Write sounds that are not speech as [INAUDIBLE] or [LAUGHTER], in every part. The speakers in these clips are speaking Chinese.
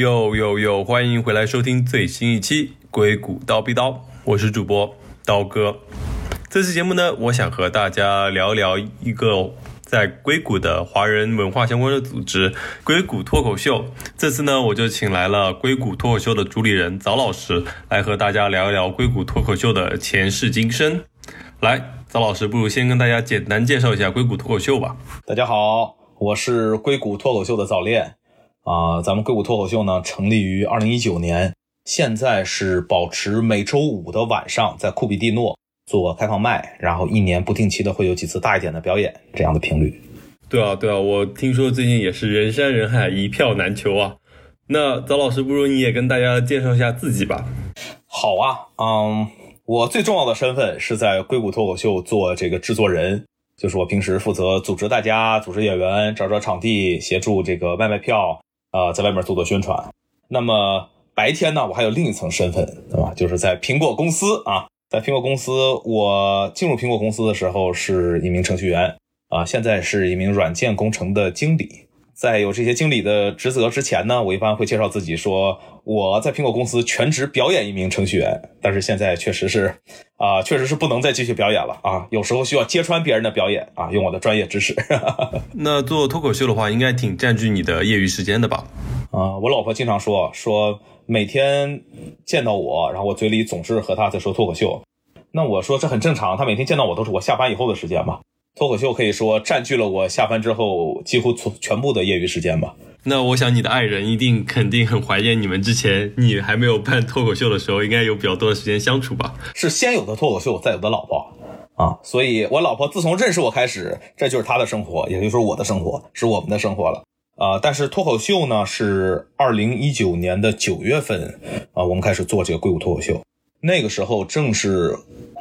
哟哟哟！欢迎回来收听最新一期《硅谷刀逼刀》，我是主播刀哥。这期节目呢，我想和大家聊聊一个在硅谷的华人文化相关的组织——硅谷脱口秀。这次呢，我就请来了硅谷脱口秀的主理人早老师，来和大家聊一聊硅谷脱口秀的前世今生。来，早老师，不如先跟大家简单介绍一下硅谷脱口秀吧。大家好，我是硅谷脱口秀的早恋。啊，咱们硅谷脱口秀呢，成立于二零一九年，现在是保持每周五的晚上在库比蒂诺做开放麦，然后一年不定期的会有几次大一点的表演，这样的频率。对啊，对啊，我听说最近也是人山人海，一票难求啊。那早老师，不如你也跟大家介绍一下自己吧。好啊，嗯，我最重要的身份是在硅谷脱口秀做这个制作人。就是我平时负责组织大家、组织演员、找找场地、协助这个卖卖票，啊，在外面做做宣传。那么白天呢，我还有另一层身份，对吧？就是在苹果公司啊，在苹果公司，我进入苹果公司的时候是一名程序员啊，现在是一名软件工程的经理。在有这些经理的职责之前呢，我一般会介绍自己说我在苹果公司全职表演一名程序员，但是现在确实是，啊，确实是不能再继续表演了啊，有时候需要揭穿别人的表演啊，用我的专业知识。[LAUGHS] 那做脱口秀的话，应该挺占据你的业余时间的吧？啊，我老婆经常说说每天见到我，然后我嘴里总是和她在说脱口秀，那我说这很正常，她每天见到我都是我下班以后的时间嘛。脱口秀可以说占据了我下班之后几乎全全部的业余时间吧。那我想你的爱人一定肯定很怀念你们之前你还没有办脱口秀的时候，应该有比较多的时间相处吧？是先有的脱口秀，再有的老婆啊。所以我老婆自从认识我开始，这就是她的生活，也就是我的生活，是我们的生活了啊。但是脱口秀呢，是二零一九年的九月份啊，我们开始做这个硅谷脱口秀，那个时候正是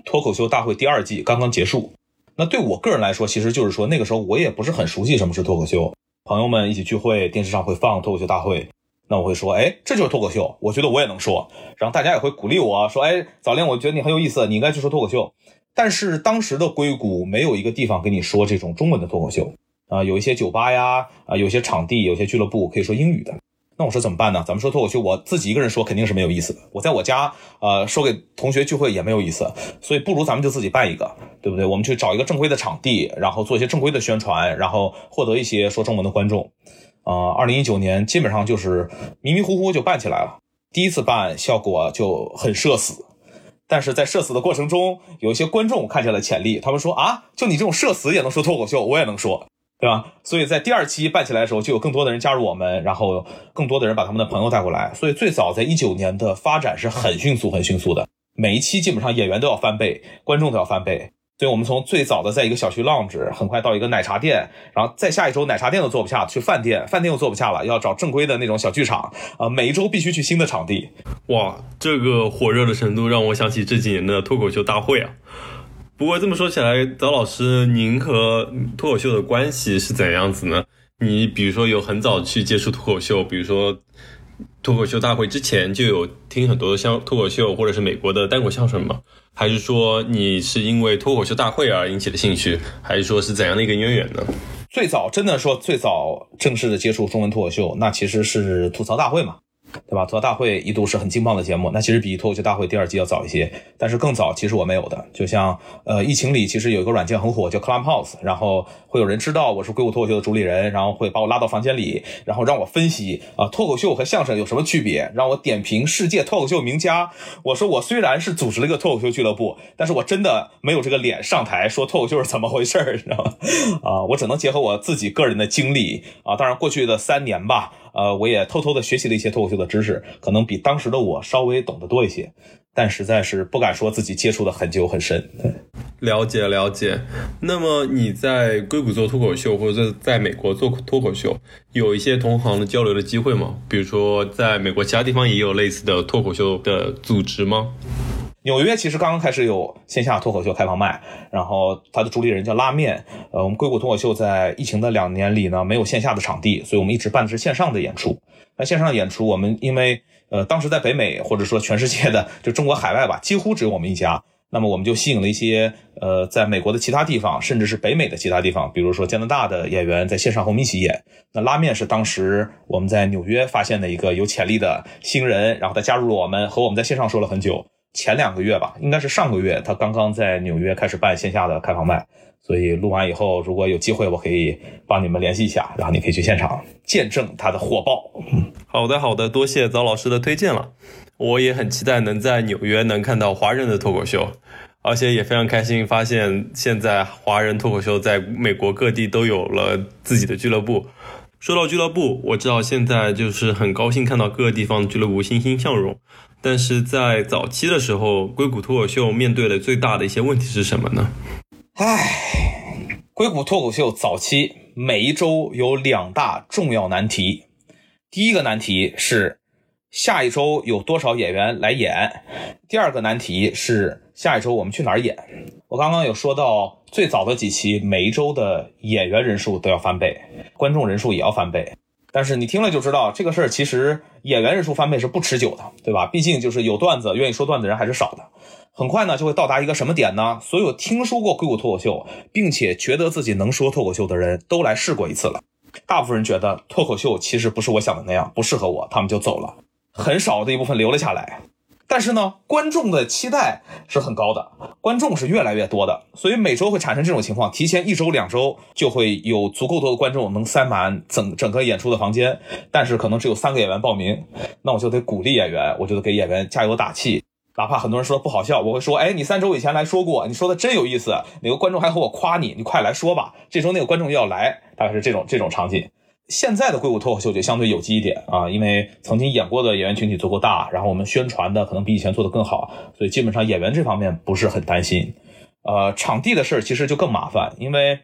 脱口秀大会第二季刚刚结束。那对我个人来说，其实就是说，那个时候我也不是很熟悉什么是脱口秀。朋友们一起聚会，电视上会放脱口秀大会，那我会说，哎，这就是脱口秀，我觉得我也能说。然后大家也会鼓励我说，哎，早恋，我觉得你很有意思，你应该去说脱口秀。但是当时的硅谷没有一个地方给你说这种中文的脱口秀啊，有一些酒吧呀，啊，有些场地，有些俱乐部可以说英语的。那我说怎么办呢？咱们说脱口秀，我自己一个人说肯定是没有意思的。我在我家，呃，说给同学聚会也没有意思，所以不如咱们就自己办一个，对不对？我们去找一个正规的场地，然后做一些正规的宣传，然后获得一些说中文的观众。呃，二零一九年基本上就是迷迷糊糊就办起来了。第一次办效果就很社死，但是在社死的过程中，有一些观众看见了潜力，他们说啊，就你这种社死也能说脱口秀，我也能说。对吧？所以在第二期办起来的时候，就有更多的人加入我们，然后更多的人把他们的朋友带过来。所以最早在一九年的发展是很迅速、很迅速的。每一期基本上演员都要翻倍，观众都要翻倍。所以我们从最早的在一个小区 lounge，很快到一个奶茶店，然后再下一周奶茶店都坐不下，去饭店，饭店又坐不下了，要找正规的那种小剧场啊。每一周必须去新的场地。哇，这个火热的程度让我想起这几年的脱口秀大会啊。不过这么说起来，早老师，您和脱口秀的关系是怎样子呢？你比如说有很早去接触脱口秀，比如说脱口秀大会之前就有听很多像脱口秀或者是美国的单口相声吗？还是说你是因为脱口秀大会而引起的兴趣？还是说是怎样的一个渊源呢？最早真的说最早正式的接触中文脱口秀，那其实是吐槽大会嘛。对吧？吐槽大会一度是很劲爆的节目，那其实比脱口秀大会第二季要早一些，但是更早其实我没有的。就像呃，疫情里其实有一个软件很火，叫 Clubhouse，然后会有人知道我是硅谷脱口秀的主理人，然后会把我拉到房间里，然后让我分析啊脱口秀和相声有什么区别，让我点评世界脱口秀名家。我说我虽然是组织了一个脱口秀俱乐部，但是我真的没有这个脸上台说脱口秀是怎么回事儿，你知道吗？啊，我只能结合我自己个人的经历啊，当然过去的三年吧。呃，我也偷偷的学习了一些脱口秀的知识，可能比当时的我稍微懂得多一些，但实在是不敢说自己接触的很久很深。了解了解。那么你在硅谷做脱口秀，或者在美国做脱口秀，有一些同行的交流的机会吗？比如说，在美国其他地方也有类似的脱口秀的组织吗？纽约其实刚刚开始有线下脱口秀开放麦，然后他的主理人叫拉面。呃，我们硅谷脱口秀在疫情的两年里呢，没有线下的场地，所以我们一直办的是线上的演出。那线上演出，我们因为呃当时在北美或者说全世界的就中国海外吧，几乎只有我们一家。那么我们就吸引了一些呃，在美国的其他地方，甚至是北美的其他地方，比如说加拿大的演员在线上和我们一起演。那拉面是当时我们在纽约发现的一个有潜力的新人，然后他加入了我们，和我们在线上说了很久。前两个月吧，应该是上个月，他刚刚在纽约开始办线下的开房卖。所以录完以后，如果有机会，我可以帮你们联系一下，然后你可以去现场见证他的火爆。好的，好的，多谢糟老师的推荐了。我也很期待能在纽约能看到华人的脱口秀，而且也非常开心发现现在华人脱口秀在美国各地都有了自己的俱乐部。说到俱乐部，我知道现在就是很高兴看到各个地方俱乐部欣欣向荣，但是在早期的时候，硅谷脱口秀面对的最大的一些问题是什么呢？唉，硅谷脱口秀早期每一周有两大重要难题。第一个难题是下一周有多少演员来演，第二个难题是下一周我们去哪儿演。我刚刚有说到，最早的几期每一周的演员人数都要翻倍，观众人数也要翻倍。但是你听了就知道，这个事儿其实演员人数翻倍是不持久的，对吧？毕竟就是有段子愿意说段子的人还是少的。很快呢，就会到达一个什么点呢？所有听说过硅谷脱口秀，并且觉得自己能说脱口秀的人都来试过一次了。大部分人觉得脱口秀其实不是我想的那样，不适合我，他们就走了。很少的一部分留了下来。但是呢，观众的期待是很高的，观众是越来越多的，所以每周会产生这种情况：提前一周、两周就会有足够多的观众能塞满整整个演出的房间，但是可能只有三个演员报名，那我就得鼓励演员，我就得给演员加油打气。[LAUGHS] 哪怕很多人说不好笑，我会说：“哎，你三周以前来说过，你说的真有意思。哪个观众还和我夸你？你快来说吧。这周那个观众要来，大概是这种这种场景。现在的硅谷脱口秀就相对有机一点啊，因为曾经演过的演员群体足够大，然后我们宣传的可能比以前做的更好，所以基本上演员这方面不是很担心。呃，场地的事儿其实就更麻烦，因为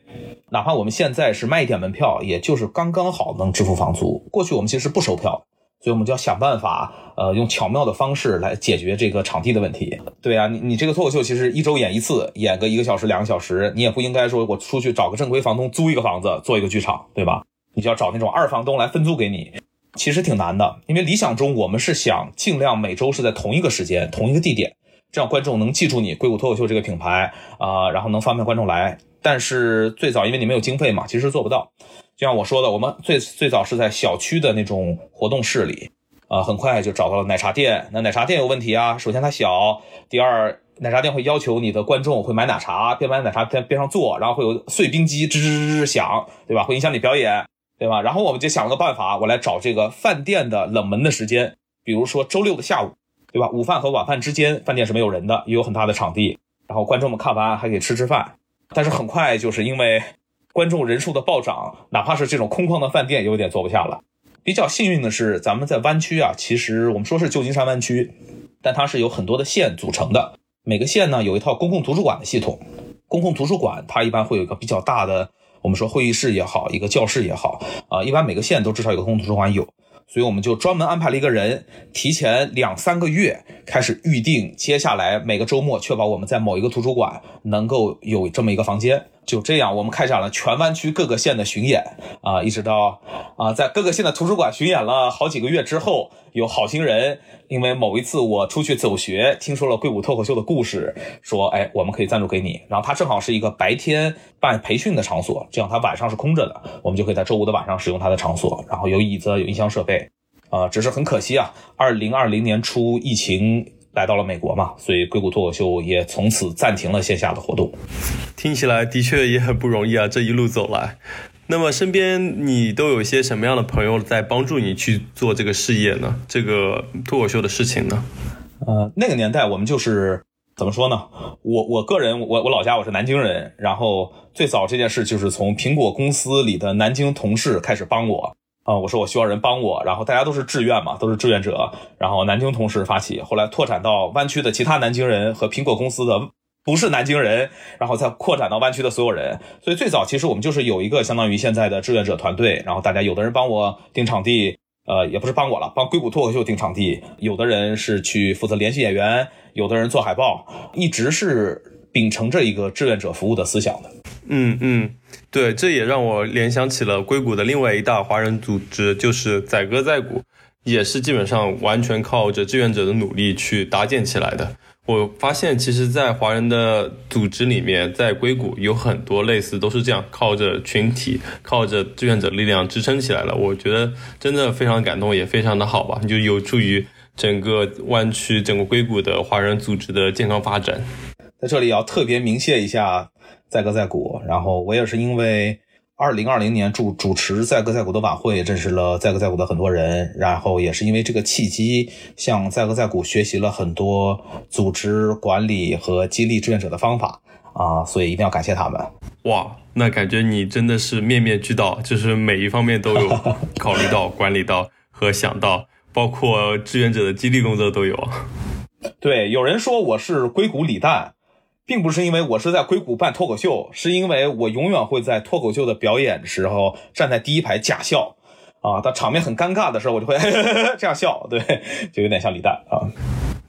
哪怕我们现在是卖一点门票，也就是刚刚好能支付房租。过去我们其实不收票。所以我们就要想办法，呃，用巧妙的方式来解决这个场地的问题。对啊，你你这个脱口秀其实一周演一次，演个一个小时、两个小时，你也不应该说我出去找个正规房东租一个房子做一个剧场，对吧？你就要找那种二房东来分租给你，其实挺难的。因为理想中我们是想尽量每周是在同一个时间、同一个地点，这样观众能记住你硅谷脱口秀这个品牌啊，然后能方便观众来。但是最早因为你没有经费嘛，其实做不到。就像我说的，我们最最早是在小区的那种活动室里，啊，很快就找到了奶茶店。那奶茶店有问题啊，首先它小，第二奶茶店会要求你的观众会买奶茶，边买奶茶边边上坐，然后会有碎冰机吱吱吱吱响，对吧？会影响你表演，对吧？然后我们就想了个办法，我来找这个饭店的冷门的时间，比如说周六的下午，对吧？午饭和晚饭之间，饭店是没有人的，也有很大的场地，然后观众们看完还可以吃吃饭。但是很快就是因为。观众人数的暴涨，哪怕是这种空旷的饭店也，有点坐不下了。比较幸运的是，咱们在湾区啊，其实我们说是旧金山湾区，但它是有很多的县组成的。每个县呢，有一套公共图书馆的系统。公共图书馆它一般会有一个比较大的，我们说会议室也好，一个教室也好，啊，一般每个县都至少有个公共图书馆有。所以我们就专门安排了一个人，提前两三个月开始预定，接下来每个周末确保我们在某一个图书馆能够有这么一个房间。就这样，我们开展了全湾区各个县的巡演啊，一直到啊，在各个县的图书馆巡演了好几个月之后，有好心人因为某一次我出去走学，听说了硅谷脱口秀的故事，说哎，我们可以赞助给你。然后它正好是一个白天办培训的场所，这样它晚上是空着的，我们就可以在周五的晚上使用它的场所，然后有椅子，有音箱设备。啊，只是很可惜啊，二零二零年初疫情来到了美国嘛，所以硅谷脱口秀也从此暂停了线下的活动。听起来的确也很不容易啊，这一路走来。那么身边你都有一些什么样的朋友在帮助你去做这个事业呢？这个脱口秀的事情呢？呃，那个年代我们就是怎么说呢？我我个人，我我老家我是南京人，然后最早这件事就是从苹果公司里的南京同事开始帮我。啊，我说我需要人帮我，然后大家都是志愿嘛，都是志愿者，然后南京同事发起，后来拓展到湾区的其他南京人和苹果公司的不是南京人，然后再扩展到湾区的所有人。所以最早其实我们就是有一个相当于现在的志愿者团队，然后大家有的人帮我订场地，呃，也不是帮我了，帮硅谷脱口秀订场地，有的人是去负责联系演员，有的人做海报，一直是秉承着一个志愿者服务的思想的。嗯嗯。对，这也让我联想起了硅谷的另外一大华人组织，就是载歌载舞，也是基本上完全靠着志愿者的努力去搭建起来的。我发现，其实，在华人的组织里面，在硅谷有很多类似都是这样，靠着群体、靠着志愿者力量支撑起来了。我觉得真的非常感动，也非常的好吧，就有助于整个湾区、整个硅谷的华人组织的健康发展。在这里要特别鸣谢一下在歌载舞，然后我也是因为。二零二零年主主持载歌载舞的晚会，认识了载歌载舞的很多人，然后也是因为这个契机，向载歌载舞学习了很多组织管理和激励志愿者的方法啊，所以一定要感谢他们。哇，那感觉你真的是面面俱到，就是每一方面都有 [LAUGHS] 考虑到、管理到和想到，包括志愿者的激励工作都有。对，有人说我是硅谷李诞。并不是因为我是在硅谷办脱口秀，是因为我永远会在脱口秀的表演的时候站在第一排假笑，啊，当场面很尴尬的时候，我就会 [LAUGHS] 这样笑，对，就有点像李诞啊。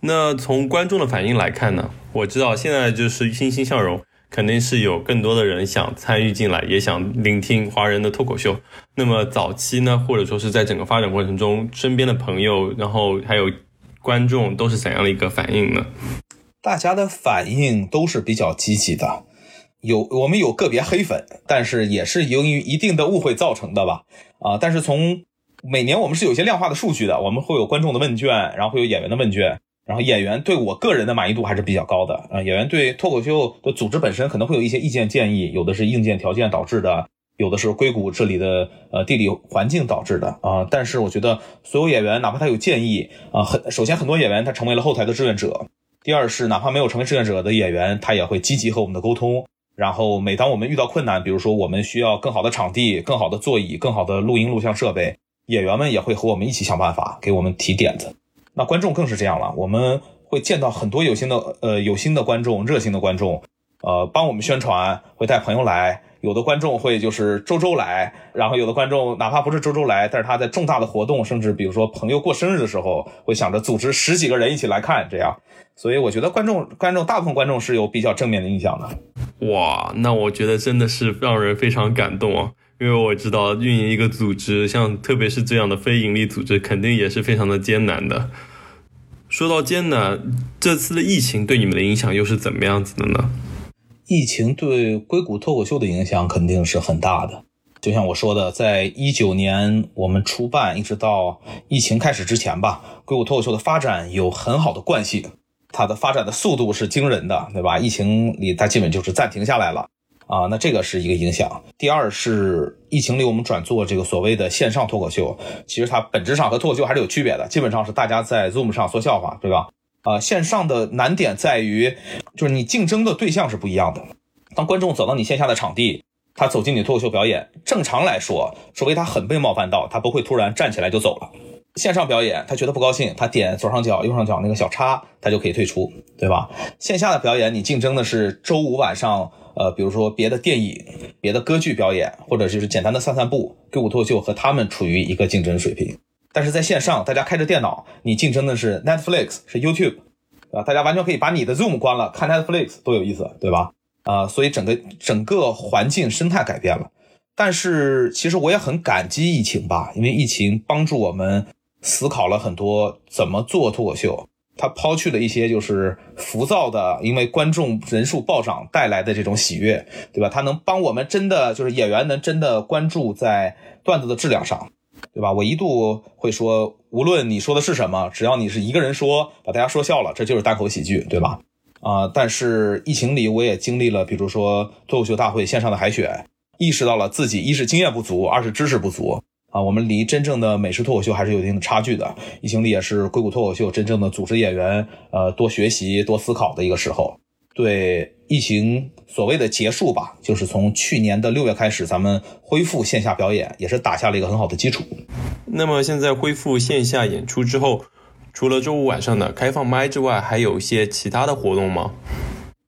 那从观众的反应来看呢，我知道现在就是欣欣向荣，肯定是有更多的人想参与进来，也想聆听华人的脱口秀。那么早期呢，或者说是在整个发展过程中，身边的朋友，然后还有观众都是怎样的一个反应呢？大家的反应都是比较积极的，有我们有个别黑粉，但是也是由于一定的误会造成的吧。啊，但是从每年我们是有些量化的数据的，我们会有观众的问卷，然后会有演员的问卷，然后演员对我个人的满意度还是比较高的。啊，演员对脱口秀的组织本身可能会有一些意见建议，有的是硬件条件导致的，有的是硅谷这里的呃地理环境导致的啊。但是我觉得所有演员哪怕他有建议啊，很首先很多演员他成为了后台的志愿者。第二是，哪怕没有成为志愿者的演员，他也会积极和我们的沟通。然后，每当我们遇到困难，比如说我们需要更好的场地、更好的座椅、更好的录音录像设备，演员们也会和我们一起想办法，给我们提点子。那观众更是这样了，我们会见到很多有心的呃有心的观众、热心的观众，呃，帮我们宣传，会带朋友来。有的观众会就是周周来，然后有的观众哪怕不是周周来，但是他在重大的活动，甚至比如说朋友过生日的时候，会想着组织十几个人一起来看，这样。所以我觉得观众观众大部分观众是有比较正面的印象的。哇，那我觉得真的是让人非常感动啊！因为我知道运营一个组织，像特别是这样的非盈利组织，肯定也是非常的艰难的。说到艰难，这次的疫情对你们的影响又是怎么样子的呢？疫情对硅谷脱口秀的影响肯定是很大的。就像我说的，在一九年我们初办，一直到疫情开始之前吧，硅谷脱口秀的发展有很好的惯性。它的发展的速度是惊人的，对吧？疫情里它基本就是暂停下来了啊，那这个是一个影响。第二是疫情里我们转做这个所谓的线上脱口秀，其实它本质上和脱口秀还是有区别的，基本上是大家在 Zoom 上说笑话，对吧？啊，线上的难点在于，就是你竞争的对象是不一样的。当观众走到你线下的场地，他走进你脱口秀表演，正常来说，除非他很被冒犯到，他不会突然站起来就走了。线上表演，他觉得不高兴，他点左上角、右上角那个小叉，他就可以退出，对吧？线下的表演，你竞争的是周五晚上，呃，比如说别的电影、别的歌剧表演，或者就是简单的散散步，歌舞脱口秀和他们处于一个竞争水平。但是在线上，大家开着电脑，你竞争的是 Netflix，是 YouTube，啊，大家完全可以把你的 Zoom 关了，看 Netflix 多有意思，对吧？啊，所以整个整个环境生态改变了。但是其实我也很感激疫情吧，因为疫情帮助我们。思考了很多怎么做脱口秀，他抛去了一些就是浮躁的，因为观众人数暴涨带来的这种喜悦，对吧？他能帮我们真的就是演员能真的关注在段子的质量上，对吧？我一度会说，无论你说的是什么，只要你是一个人说，把大家说笑了，这就是单口喜剧，对吧？啊，但是疫情里我也经历了，比如说脱口秀大会线上的海选，意识到了自己一是经验不足，二是知识不足。啊，我们离真正的美式脱口秀还是有一定的差距的。疫情里也是硅谷脱口秀真正的组织演员，呃，多学习、多思考的一个时候。对疫情所谓的结束吧，就是从去年的六月开始，咱们恢复线下表演，也是打下了一个很好的基础。那么现在恢复线下演出之后，除了周五晚上的开放麦之外，还有一些其他的活动吗？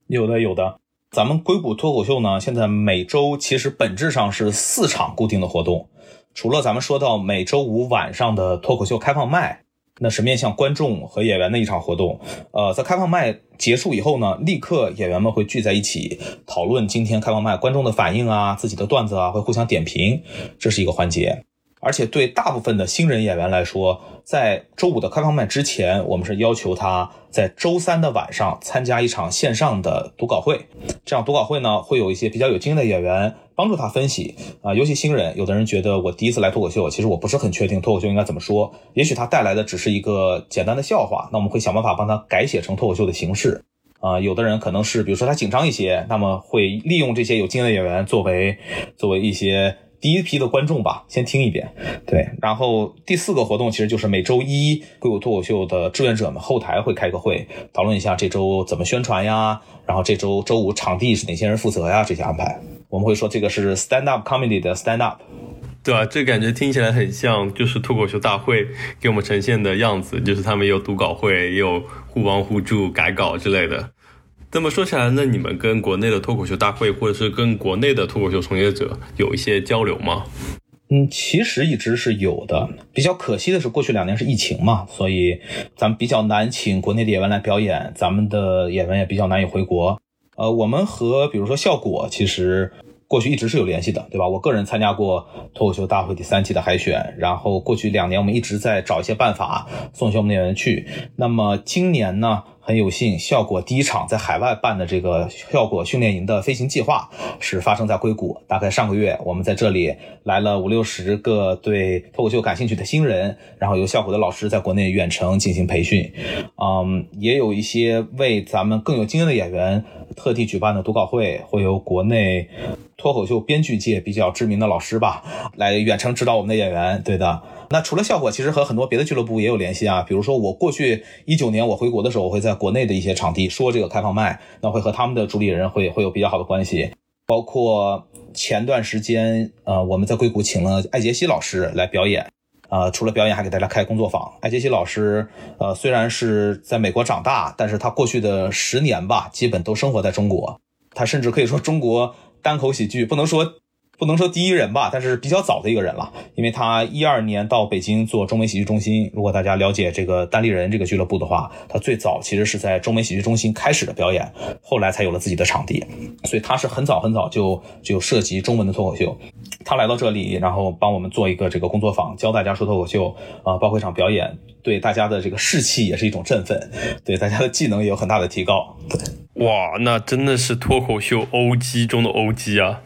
有的，有的。咱们硅谷脱口秀呢，现在每周其实本质上是四场固定的活动。除了咱们说到每周五晚上的脱口秀开放麦，那是面向观众和演员的一场活动。呃，在开放麦结束以后呢，立刻演员们会聚在一起讨论今天开放麦观众的反应啊，自己的段子啊，会互相点评，这是一个环节。而且对大部分的新人演员来说，在周五的开放麦之前，我们是要求他在周三的晚上参加一场线上的读稿会。这样读稿会呢，会有一些比较有经验的演员帮助他分析啊，尤其新人，有的人觉得我第一次来脱口秀，其实我不是很确定脱口秀应该怎么说，也许他带来的只是一个简单的笑话，那我们会想办法帮他改写成脱口秀的形式。啊，有的人可能是，比如说他紧张一些，那么会利用这些有经验的演员作为作为一些第一批的观众吧，先听一遍。对，然后第四个活动其实就是每周一硅谷脱口秀的志愿者们后台会开个会，讨论一下这周怎么宣传呀，然后这周周五场地是哪些人负责呀，这些安排。我们会说这个是 stand up comedy 的 stand up。对啊，这感觉听起来很像就是脱口秀大会给我们呈现的样子，就是他们有读稿会，也有互帮互助改稿之类的。这么说起来，那你们跟国内的脱口秀大会，或者是跟国内的脱口秀从业者有一些交流吗？嗯，其实一直是有的。比较可惜的是，过去两年是疫情嘛，所以咱们比较难请国内的演员来表演，咱们的演员也比较难以回国。呃，我们和比如说效果，其实。过去一直是有联系的，对吧？我个人参加过脱口秀大会第三期的海选，然后过去两年我们一直在找一些办法送些我们的演员去。那么今年呢，很有幸，效果第一场在海外办的这个效果训练营的飞行计划是发生在硅谷。大概上个月，我们在这里来了五六十个对脱口秀感兴趣的新人，然后由效果的老师在国内远程进行培训。嗯，也有一些为咱们更有经验的演员特地举办的读稿会，会由国内。脱口秀编剧界比较知名的老师吧，来远程指导我们的演员。对的，那除了效果，其实和很多别的俱乐部也有联系啊。比如说，我过去一九年我回国的时候，我会在国内的一些场地说这个开放麦，那会和他们的主理人会会有比较好的关系。包括前段时间，呃，我们在硅谷请了艾杰西老师来表演，呃，除了表演，还给大家开工作坊。艾杰西老师，呃，虽然是在美国长大，但是他过去的十年吧，基本都生活在中国。他甚至可以说中国。单口喜剧不能说不能说第一人吧，但是比较早的一个人了，因为他一二年到北京做中美喜剧中心。如果大家了解这个单立人这个俱乐部的话，他最早其实是在中美喜剧中心开始的表演，后来才有了自己的场地，所以他是很早很早就就涉及中文的脱口秀。他来到这里，然后帮我们做一个这个工作坊，教大家说脱口秀啊，包括一场表演，对大家的这个士气也是一种振奋，对大家的技能也有很大的提高。哇，那真的是脱口秀 OG 中的 OG 啊！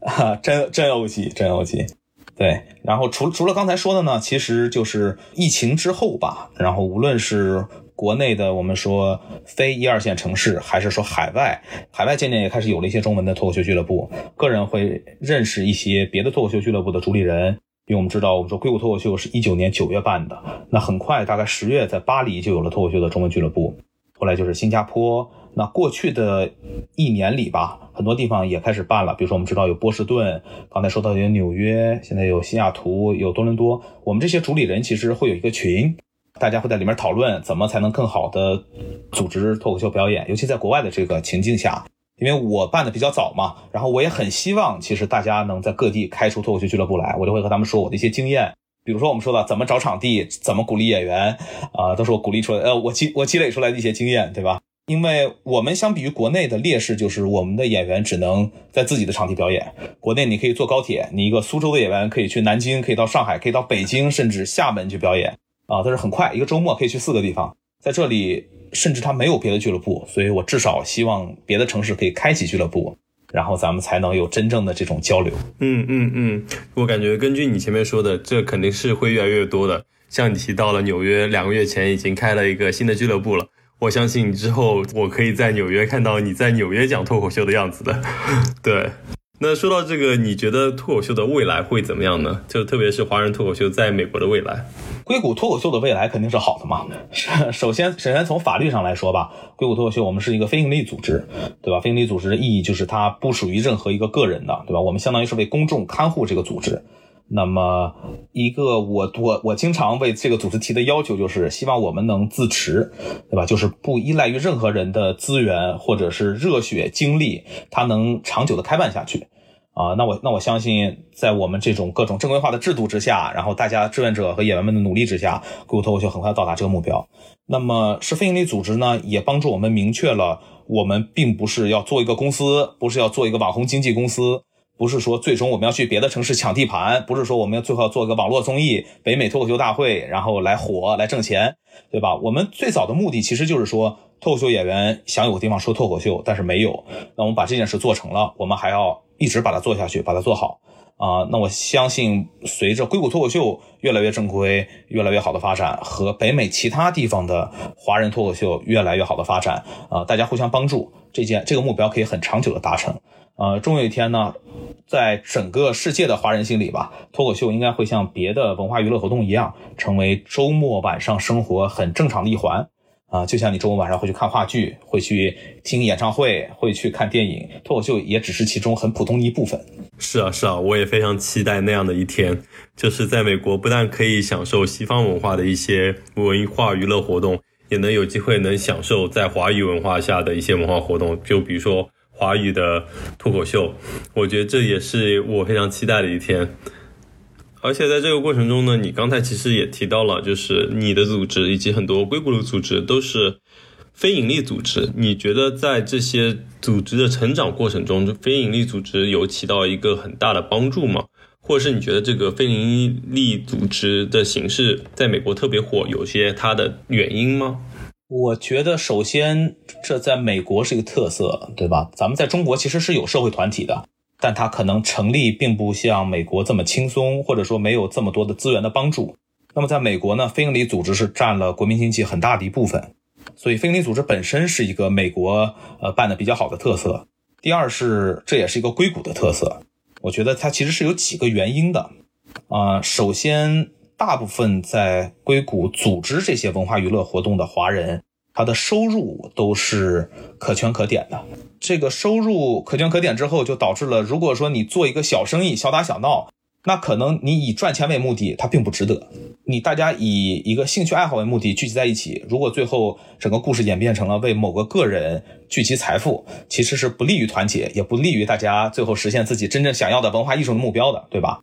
[LAUGHS] 啊，真真 OG，真 OG。对，然后除除了刚才说的呢，其实就是疫情之后吧。然后无论是国内的，我们说非一二线城市，还是说海外，海外渐渐也开始有了一些中文的脱口秀俱乐部。个人会认识一些别的脱口秀俱乐部的主理人，因为我们知道，我们说硅谷脱口秀是一九年九月办的，那很快大概十月在巴黎就有了脱口秀的中文俱乐部，后来就是新加坡。那过去的一年里吧，很多地方也开始办了。比如说，我们知道有波士顿，刚才说到有纽约，现在有西雅图，有多伦多。我们这些主理人其实会有一个群，大家会在里面讨论怎么才能更好的组织脱口秀表演，尤其在国外的这个情境下。因为我办的比较早嘛，然后我也很希望，其实大家能在各地开出脱口秀俱乐部来，我就会和他们说我的一些经验。比如说，我们说的怎么找场地，怎么鼓励演员，啊，都是我鼓励出来，呃，我积我积累出来的一些经验，对吧？因为我们相比于国内的劣势，就是我们的演员只能在自己的场地表演。国内你可以坐高铁，你一个苏州的演员可以去南京，可以到上海，可以到北京，甚至厦门去表演啊，但是很快，一个周末可以去四个地方。在这里，甚至他没有别的俱乐部，所以我至少希望别的城市可以开启俱乐部，然后咱们才能有真正的这种交流。嗯嗯嗯，我感觉根据你前面说的，这肯定是会越来越多的。像你提到了纽约，两个月前已经开了一个新的俱乐部了。我相信之后我可以在纽约看到你在纽约讲脱口秀的样子的。[LAUGHS] 对，那说到这个，你觉得脱口秀的未来会怎么样呢？就特别是华人脱口秀在美国的未来。硅谷脱口秀的未来肯定是好的嘛。[LAUGHS] 首先，首先从法律上来说吧，硅谷脱口秀我们是一个非营利组织，对吧？非营利组织的意义就是它不属于任何一个个人的，对吧？我们相当于是为公众看护这个组织。那么，一个我我我经常为这个组织提的要求就是，希望我们能自持，对吧？就是不依赖于任何人的资源或者是热血精力，它能长久的开办下去。啊，那我那我相信，在我们这种各种正规化的制度之下，然后大家志愿者和演员们的努力之下，硅谷脱口秀很快到达这个目标。那么，是非营利组织呢，也帮助我们明确了，我们并不是要做一个公司，不是要做一个网红经纪公司。不是说最终我们要去别的城市抢地盘，不是说我们要最后要做个网络综艺北美脱口秀大会，然后来火来挣钱，对吧？我们最早的目的其实就是说，脱口秀演员想有个地方说脱口秀，但是没有，那我们把这件事做成了，我们还要一直把它做下去，把它做好。啊，那我相信，随着硅谷脱口秀越来越正规、越来越好的发展，和北美其他地方的华人脱口秀越来越好的发展，啊，大家互相帮助，这件这个目标可以很长久的达成。呃，终有一天呢，在整个世界的华人心里吧，脱口秀应该会像别的文化娱乐活动一样，成为周末晚上生活很正常的一环。啊，就像你周末晚上会去看话剧，会去听演唱会，会去看电影，脱口秀也只是其中很普通的一部分。是啊，是啊，我也非常期待那样的一天，就是在美国不但可以享受西方文化的一些文化娱乐活动，也能有机会能享受在华语文化下的一些文化活动，就比如说华语的脱口秀，我觉得这也是我非常期待的一天。而且在这个过程中呢，你刚才其实也提到了，就是你的组织以及很多硅谷的组织都是非盈利组织。你觉得在这些组织的成长过程中，非盈利组织有起到一个很大的帮助吗？或者是你觉得这个非盈利组织的形式在美国特别火，有些它的原因吗？我觉得，首先这在美国是一个特色，对吧？咱们在中国其实是有社会团体的。但它可能成立并不像美国这么轻松，或者说没有这么多的资源的帮助。那么在美国呢，非营利组织是占了国民经济很大的一部分，所以非营利组织本身是一个美国呃办的比较好的特色。第二是这也是一个硅谷的特色，我觉得它其实是有几个原因的啊。首先，大部分在硅谷组织这些文化娱乐活动的华人。他的收入都是可圈可点的，这个收入可圈可点之后，就导致了，如果说你做一个小生意，小打小闹，那可能你以赚钱为目的，它并不值得。你大家以一个兴趣爱好为目的聚集在一起，如果最后整个故事演变成了为某个个人聚集财富，其实是不利于团结，也不利于大家最后实现自己真正想要的文化艺术的目标的，对吧？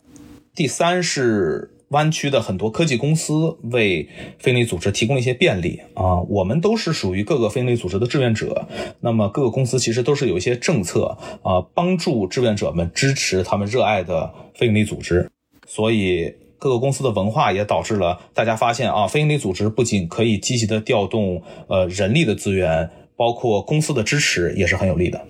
第三是。湾区的很多科技公司为非营利组织提供一些便利啊，我们都是属于各个非营利组织的志愿者。那么各个公司其实都是有一些政策啊，帮助志愿者们支持他们热爱的非营利组织。所以各个公司的文化也导致了大家发现啊，非营利组织不仅可以积极的调动呃人力的资源，包括公司的支持也是很有利的。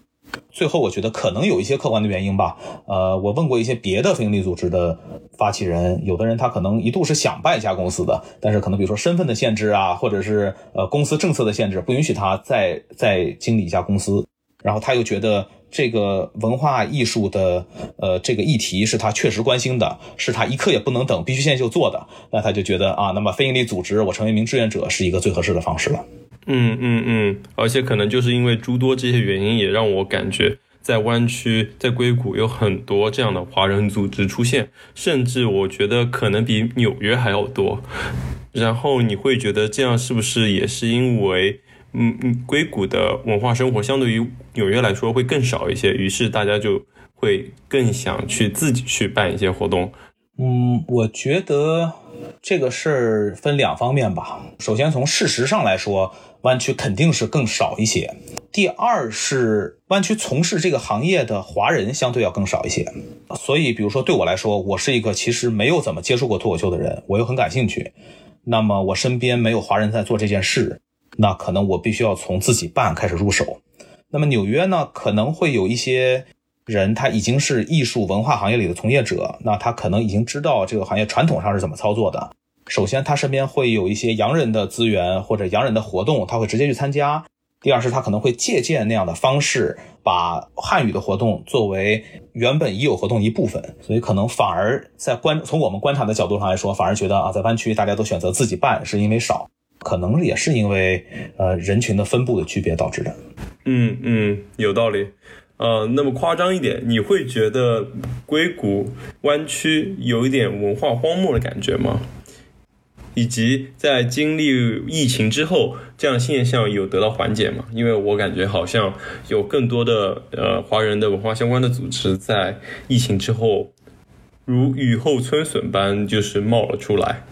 最后，我觉得可能有一些客观的原因吧。呃，我问过一些别的非营利组织的发起人，有的人他可能一度是想办一家公司的，但是可能比如说身份的限制啊，或者是呃公司政策的限制，不允许他再再经理一家公司。然后他又觉得这个文化艺术的呃这个议题是他确实关心的，是他一刻也不能等，必须现在就做的。那他就觉得啊，那么非营利组织，我成为一名志愿者是一个最合适的方式了。嗯嗯嗯，而且可能就是因为诸多这些原因，也让我感觉在湾区、在硅谷有很多这样的华人组织出现，甚至我觉得可能比纽约还要多。然后你会觉得这样是不是也是因为，嗯嗯，硅谷的文化生活相对于纽约来说会更少一些，于是大家就会更想去自己去办一些活动。嗯，我觉得这个事儿分两方面吧。首先从事实上来说。湾区肯定是更少一些。第二是湾区从事这个行业的华人相对要更少一些，所以比如说对我来说，我是一个其实没有怎么接触过脱口秀的人，我又很感兴趣。那么我身边没有华人在做这件事，那可能我必须要从自己办开始入手。那么纽约呢，可能会有一些人他已经是艺术文化行业里的从业者，那他可能已经知道这个行业传统上是怎么操作的。首先，他身边会有一些洋人的资源或者洋人的活动，他会直接去参加。第二是，他可能会借鉴那样的方式，把汉语的活动作为原本已有活动一部分。所以，可能反而在观从我们观察的角度上来说，反而觉得啊，在湾区大家都选择自己办，是因为少，可能也是因为呃人群的分布的区别导致的。嗯嗯，有道理。呃，那么夸张一点，你会觉得硅谷湾区有一点文化荒漠的感觉吗？以及在经历疫情之后，这样现象有得到缓解吗？因为我感觉好像有更多的呃华人的文化相关的组织在疫情之后如雨后春笋般就是冒了出来。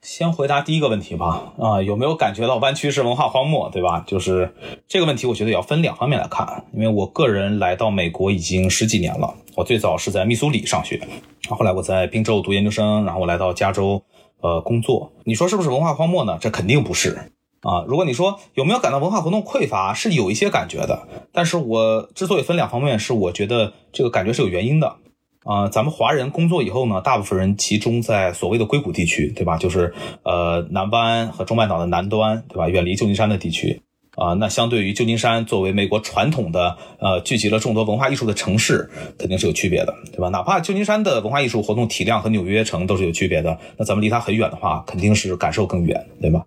先回答第一个问题吧。啊，有没有感觉到湾区是文化荒漠，对吧？就是这个问题，我觉得也要分两方面来看。因为我个人来到美国已经十几年了，我最早是在密苏里上学，后来我在宾州读研究生，然后我来到加州，呃，工作。你说是不是文化荒漠呢？这肯定不是。啊，如果你说有没有感到文化活动匮乏，是有一些感觉的。但是我之所以分两方面，是我觉得这个感觉是有原因的。啊，咱们华人工作以后呢，大部分人集中在所谓的硅谷地区，对吧？就是呃南湾和中半岛的南端，对吧？远离旧金山的地区。啊，那相对于旧金山作为美国传统的呃聚集了众多文化艺术的城市，肯定是有区别的，对吧？哪怕旧金山的文化艺术活动体量和纽约城都是有区别的，那咱们离它很远的话，肯定是感受更远，对吧？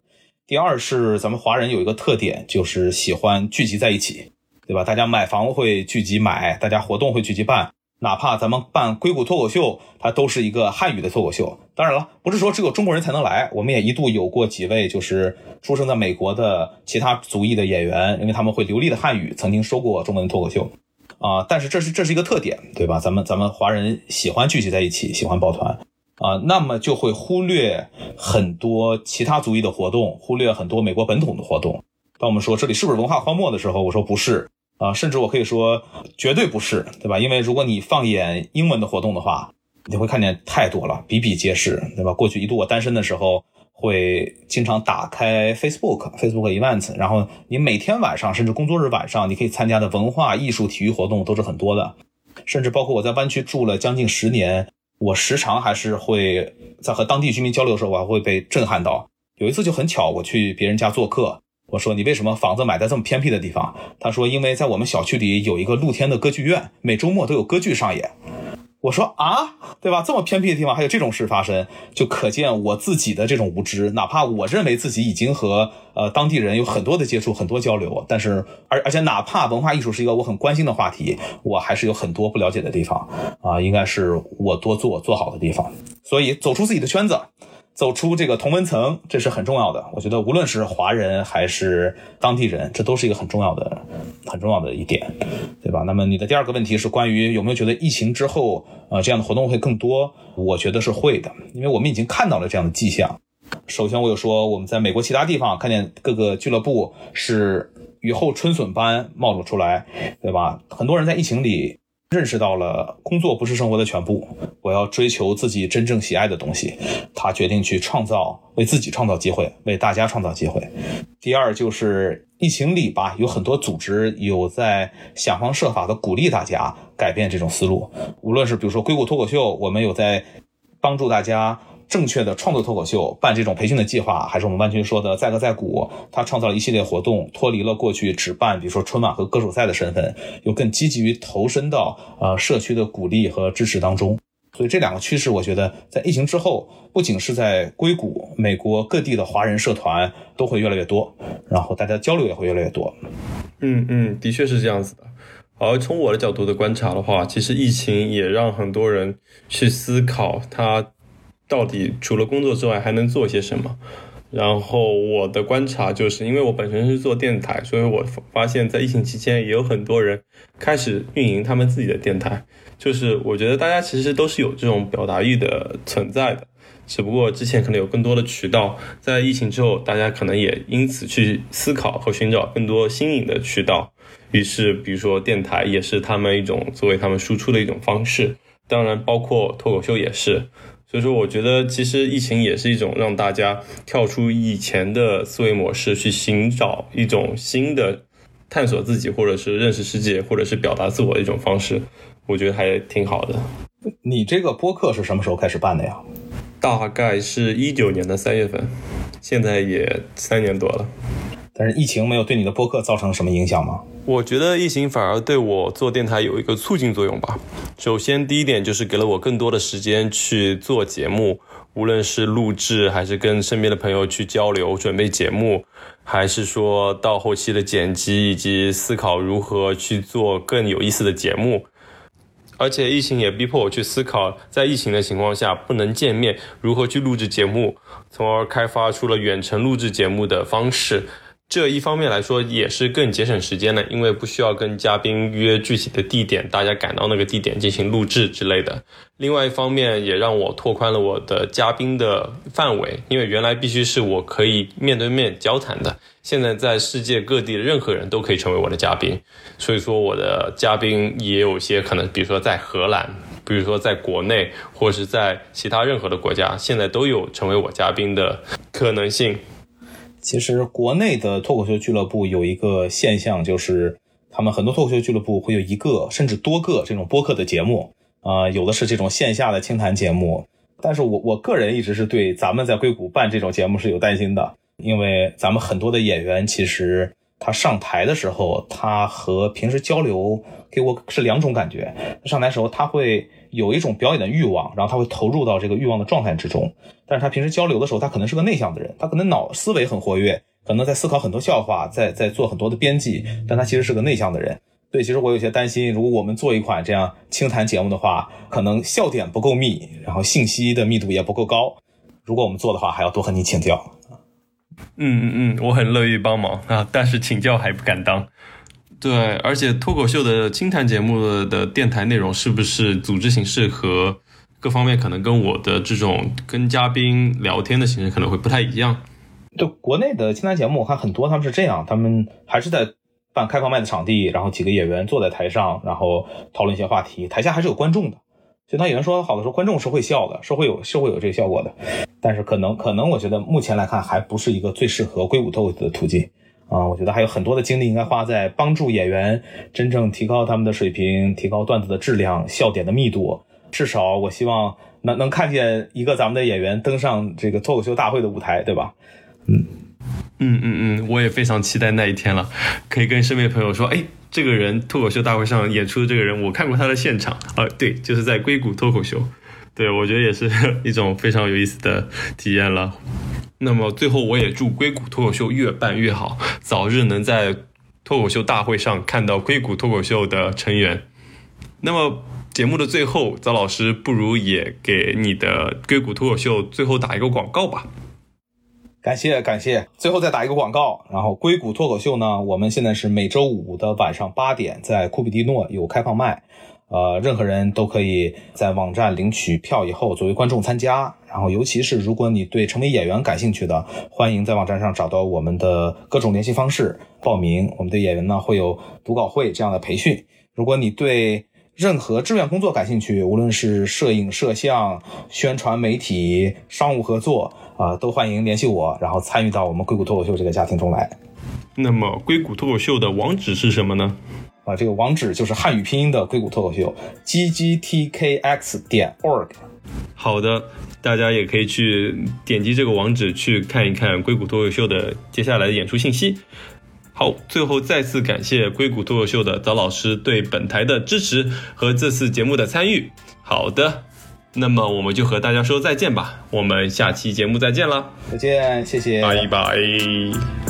第二是咱们华人有一个特点，就是喜欢聚集在一起，对吧？大家买房会聚集买，大家活动会聚集办，哪怕咱们办硅谷脱口秀，它都是一个汉语的脱口秀。当然了，不是说只有中国人才能来，我们也一度有过几位就是出生在美国的其他族裔的演员，因为他们会流利的汉语，曾经说过中文脱口秀，啊，但是这是这是一个特点，对吧？咱们咱们华人喜欢聚集在一起，喜欢抱团。啊，那么就会忽略很多其他族裔的活动，忽略很多美国本土的活动。当我们说这里是不是文化荒漠的时候，我说不是啊，甚至我可以说绝对不是，对吧？因为如果你放眼英文的活动的话，你会看见太多了，比比皆是，对吧？过去一度我单身的时候，会经常打开 Facebook，Facebook Events，然后你每天晚上甚至工作日晚上，你可以参加的文化艺术体育活动都是很多的，甚至包括我在湾区住了将近十年。我时常还是会在和当地居民交流的时候，我还会被震撼到。有一次就很巧，我去别人家做客，我说：“你为什么房子买在这么偏僻的地方？”他说：“因为在我们小区里有一个露天的歌剧院，每周末都有歌剧上演。”我说啊，对吧？这么偏僻的地方还有这种事发生，就可见我自己的这种无知。哪怕我认为自己已经和呃当地人有很多的接触、很多交流，但是而而且哪怕文化艺术是一个我很关心的话题，我还是有很多不了解的地方啊，应该是我多做做好的地方。所以走出自己的圈子。走出这个同温层，这是很重要的。我觉得无论是华人还是当地人，这都是一个很重要的、很重要的一点，对吧？那么你的第二个问题是关于有没有觉得疫情之后，呃，这样的活动会更多？我觉得是会的，因为我们已经看到了这样的迹象。首先，我有说我们在美国其他地方看见各个俱乐部是雨后春笋般冒了出来，对吧？很多人在疫情里。认识到了工作不是生活的全部，我要追求自己真正喜爱的东西。他决定去创造，为自己创造机会，为大家创造机会。第二就是疫情里吧，有很多组织有在想方设法的鼓励大家改变这种思路。无论是比如说硅谷脱口秀，我们有在帮助大家。正确的创作脱口秀办这种培训的计划，还是我们万群说的在歌在鼓，他创造了一系列活动，脱离了过去只办比如说春晚和歌手赛的身份，又更积极于投身到呃社区的鼓励和支持当中。所以这两个趋势，我觉得在疫情之后，不仅是在硅谷，美国各地的华人社团都会越来越多，然后大家交流也会越来越多。嗯嗯，的确是这样子的。而从我的角度的观察的话，其实疫情也让很多人去思考他。到底除了工作之外还能做些什么？然后我的观察就是，因为我本身是做电台，所以我发现，在疫情期间也有很多人开始运营他们自己的电台。就是我觉得大家其实都是有这种表达欲的存在的，只不过之前可能有更多的渠道，在疫情之后，大家可能也因此去思考和寻找更多新颖的渠道。于是，比如说电台也是他们一种作为他们输出的一种方式，当然包括脱口秀也是。所以说，我觉得其实疫情也是一种让大家跳出以前的思维模式，去寻找一种新的探索自己，或者是认识世界，或者是表达自我的一种方式。我觉得还挺好的。你这个播客是什么时候开始办的呀？大概是一九年的三月份，现在也三年多了。但是疫情没有对你的播客造成什么影响吗？我觉得疫情反而对我做电台有一个促进作用吧。首先，第一点就是给了我更多的时间去做节目，无论是录制，还是跟身边的朋友去交流、准备节目，还是说到后期的剪辑以及思考如何去做更有意思的节目。而且，疫情也逼迫我去思考，在疫情的情况下不能见面，如何去录制节目，从而开发出了远程录制节目的方式。这一方面来说也是更节省时间的，因为不需要跟嘉宾约具体的地点，大家赶到那个地点进行录制之类的。另外一方面也让我拓宽了我的嘉宾的范围，因为原来必须是我可以面对面交谈的，现在在世界各地的任何人都可以成为我的嘉宾。所以说我的嘉宾也有些可能，比如说在荷兰，比如说在国内，或者是在其他任何的国家，现在都有成为我嘉宾的可能性。其实国内的脱口秀俱乐部有一个现象，就是他们很多脱口秀俱乐部会有一个甚至多个这种播客的节目，啊，有的是这种线下的清谈节目。但是我我个人一直是对咱们在硅谷办这种节目是有担心的，因为咱们很多的演员其实他上台的时候，他和平时交流给我是两种感觉。上台时候他会。有一种表演的欲望，然后他会投入到这个欲望的状态之中。但是他平时交流的时候，他可能是个内向的人，他可能脑思维很活跃，可能在思考很多笑话，在在做很多的编辑，但他其实是个内向的人。对，其实我有些担心，如果我们做一款这样清谈节目的话，可能笑点不够密，然后信息的密度也不够高。如果我们做的话，还要多和你请教。嗯嗯嗯，我很乐意帮忙啊，但是请教还不敢当。对，而且脱口秀的清谈节目的电台内容是不是组织形式和各方面可能跟我的这种跟嘉宾聊天的形式可能会不太一样？就，国内的清谈节目我看很多他们是这样，他们还是在办开放麦的场地，然后几个演员坐在台上，然后讨论一些话题，台下还是有观众的。就当演员说好的时候，观众是会笑的，是会有是会有这个效果的。但是可能可能我觉得目前来看还不是一个最适合硅谷脱口秀的途径。啊，我觉得还有很多的精力应该花在帮助演员真正提高他们的水平，提高段子的质量、笑点的密度。至少我希望能能看见一个咱们的演员登上这个脱口秀大会的舞台，对吧？嗯嗯嗯嗯，我也非常期待那一天了，可以跟身边朋友说，哎，这个人脱口秀大会上演出的这个人，我看过他的现场啊，对，就是在硅谷脱口秀。对，我觉得也是 [LAUGHS] 一种非常有意思的体验了。那么最后，我也祝硅谷脱口秀越办越好，早日能在脱口秀大会上看到硅谷脱口秀的成员。那么节目的最后，赵老师不如也给你的硅谷脱口秀最后打一个广告吧。感谢感谢，最后再打一个广告。然后硅谷脱口秀呢，我们现在是每周五的晚上八点在库比蒂诺有开放麦。呃，任何人都可以在网站领取票以后作为观众参加。然后，尤其是如果你对成为演员感兴趣的，欢迎在网站上找到我们的各种联系方式报名。我们的演员呢会有读稿会这样的培训。如果你对任何志愿工作感兴趣，无论是摄影、摄像、宣传媒体、商务合作啊，都欢迎联系我，然后参与到我们硅谷脱口秀这个家庭中来。那么，硅谷脱口秀的网址是什么呢？啊，这个网址就是汉语拼音的硅谷脱口秀，g g t k x 点 org。好的，大家也可以去点击这个网址去看一看硅谷脱口秀的接下来的演出信息。好，最后再次感谢硅谷脱口秀的早老师对本台的支持和这次节目的参与。好的，那么我们就和大家说再见吧，我们下期节目再见了，再见，谢谢，拜拜。